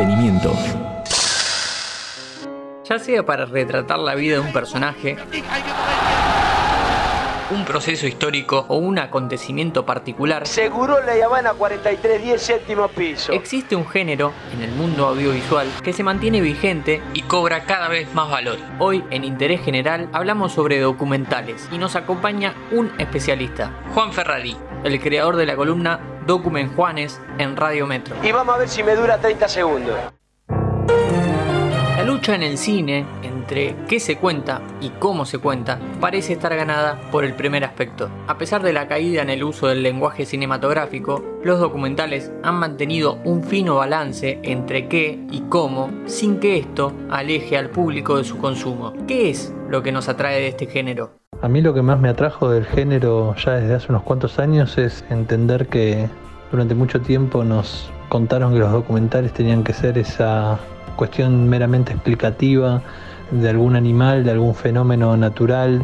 entretenimiento. Ya sea para retratar la vida de un personaje, un proceso histórico o un acontecimiento particular, Seguro la Habana 4310 séptimo piso. existe un género en el mundo audiovisual que se mantiene vigente y cobra cada vez más valor. Hoy en Interés General hablamos sobre documentales y nos acompaña un especialista, Juan Ferrari, el creador de la columna Document Juanes en Radio Metro. Y vamos a ver si me dura 30 segundos. La lucha en el cine entre qué se cuenta y cómo se cuenta parece estar ganada por el primer aspecto. A pesar de la caída en el uso del lenguaje cinematográfico, los documentales han mantenido un fino balance entre qué y cómo sin que esto aleje al público de su consumo. ¿Qué es lo que nos atrae de este género? A mí lo que más me atrajo del género ya desde hace unos cuantos años es entender que durante mucho tiempo nos contaron que los documentales tenían que ser esa cuestión meramente explicativa de algún animal, de algún fenómeno natural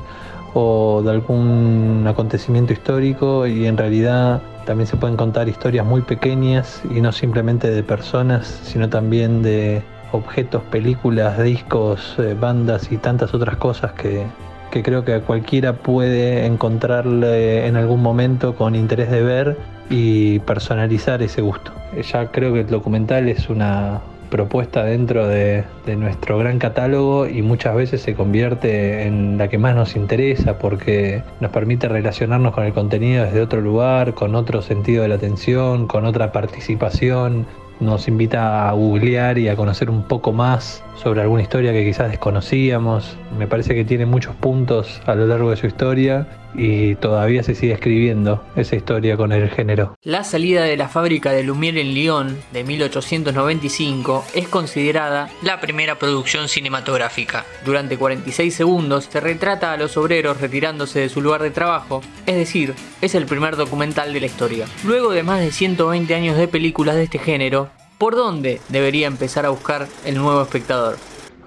o de algún acontecimiento histórico y en realidad también se pueden contar historias muy pequeñas y no simplemente de personas, sino también de objetos, películas, discos, eh, bandas y tantas otras cosas que, que creo que cualquiera puede encontrarle en algún momento con interés de ver y personalizar ese gusto. Ya creo que el documental es una propuesta dentro de, de nuestro gran catálogo y muchas veces se convierte en la que más nos interesa porque nos permite relacionarnos con el contenido desde otro lugar, con otro sentido de la atención, con otra participación, nos invita a googlear y a conocer un poco más sobre alguna historia que quizás desconocíamos. Me parece que tiene muchos puntos a lo largo de su historia y todavía se sigue escribiendo esa historia con el género. La salida de la fábrica de Lumière en Lyon de 1895 es considerada la primera producción cinematográfica. Durante 46 segundos se retrata a los obreros retirándose de su lugar de trabajo, es decir, es el primer documental de la historia. Luego de más de 120 años de películas de este género, ¿por dónde debería empezar a buscar el nuevo espectador?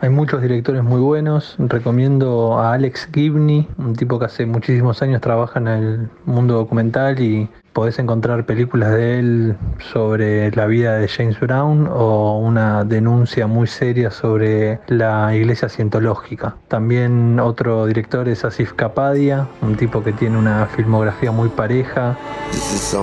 Hay muchos directores muy buenos. Recomiendo a Alex Gibney, un tipo que hace muchísimos años trabaja en el mundo documental y podés encontrar películas de él sobre la vida de James Brown o una denuncia muy seria sobre la iglesia cientológica. También otro director es Asif Kapadia, un tipo que tiene una filmografía muy pareja. This is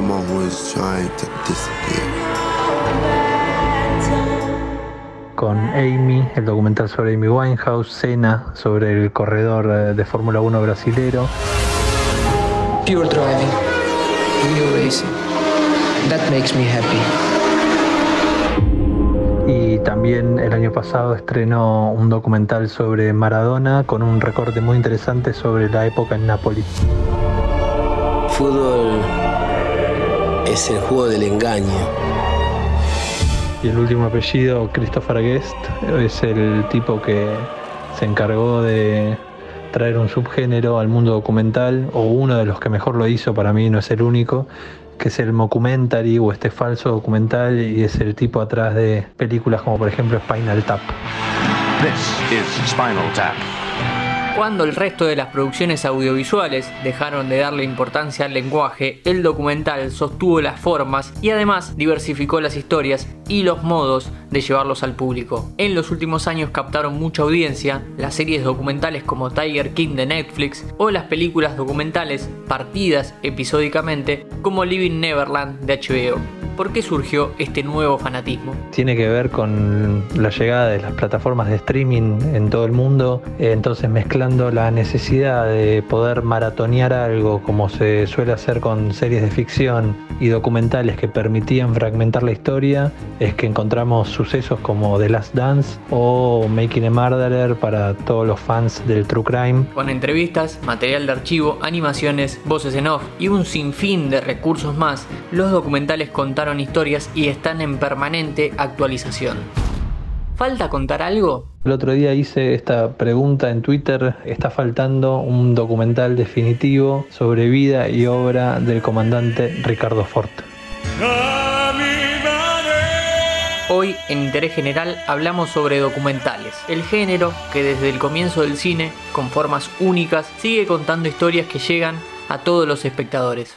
con Amy, el documental sobre Amy Winehouse, Cena sobre el corredor eh, de Fórmula 1 brasilero. Pure driving, real racing. That makes me happy. Y también el año pasado estrenó un documental sobre Maradona con un recorte muy interesante sobre la época en Nápoles. Fútbol es el juego del engaño. Y el último apellido, Christopher Guest, es el tipo que se encargó de traer un subgénero al mundo documental, o uno de los que mejor lo hizo, para mí no es el único, que es el mockumentary o este falso documental, y es el tipo atrás de películas como por ejemplo Spinal Tap. This is Spinal Tap. Cuando el resto de las producciones audiovisuales dejaron de darle importancia al lenguaje, el documental sostuvo las formas y además diversificó las historias y los modos de llevarlos al público. En los últimos años captaron mucha audiencia las series documentales como Tiger King de Netflix o las películas documentales partidas episódicamente como Living Neverland de HBO. ¿Por qué surgió este nuevo fanatismo? Tiene que ver con la llegada de las plataformas de streaming en todo el mundo, eh, entonces mezclando la necesidad de poder maratonear algo como se suele hacer con series de ficción y documentales que permitían fragmentar la historia, es que encontramos sucesos como The Last Dance o Making a Murderer para todos los fans del True Crime. Con entrevistas, material de archivo, animaciones, voces en off y un sinfín de recursos más, los documentales contaron historias y están en permanente actualización. ¿Falta contar algo? El otro día hice esta pregunta en Twitter, está faltando un documental definitivo sobre vida y obra del comandante Ricardo Fort. Hoy en Interés General hablamos sobre documentales, el género que desde el comienzo del cine, con formas únicas, sigue contando historias que llegan a todos los espectadores.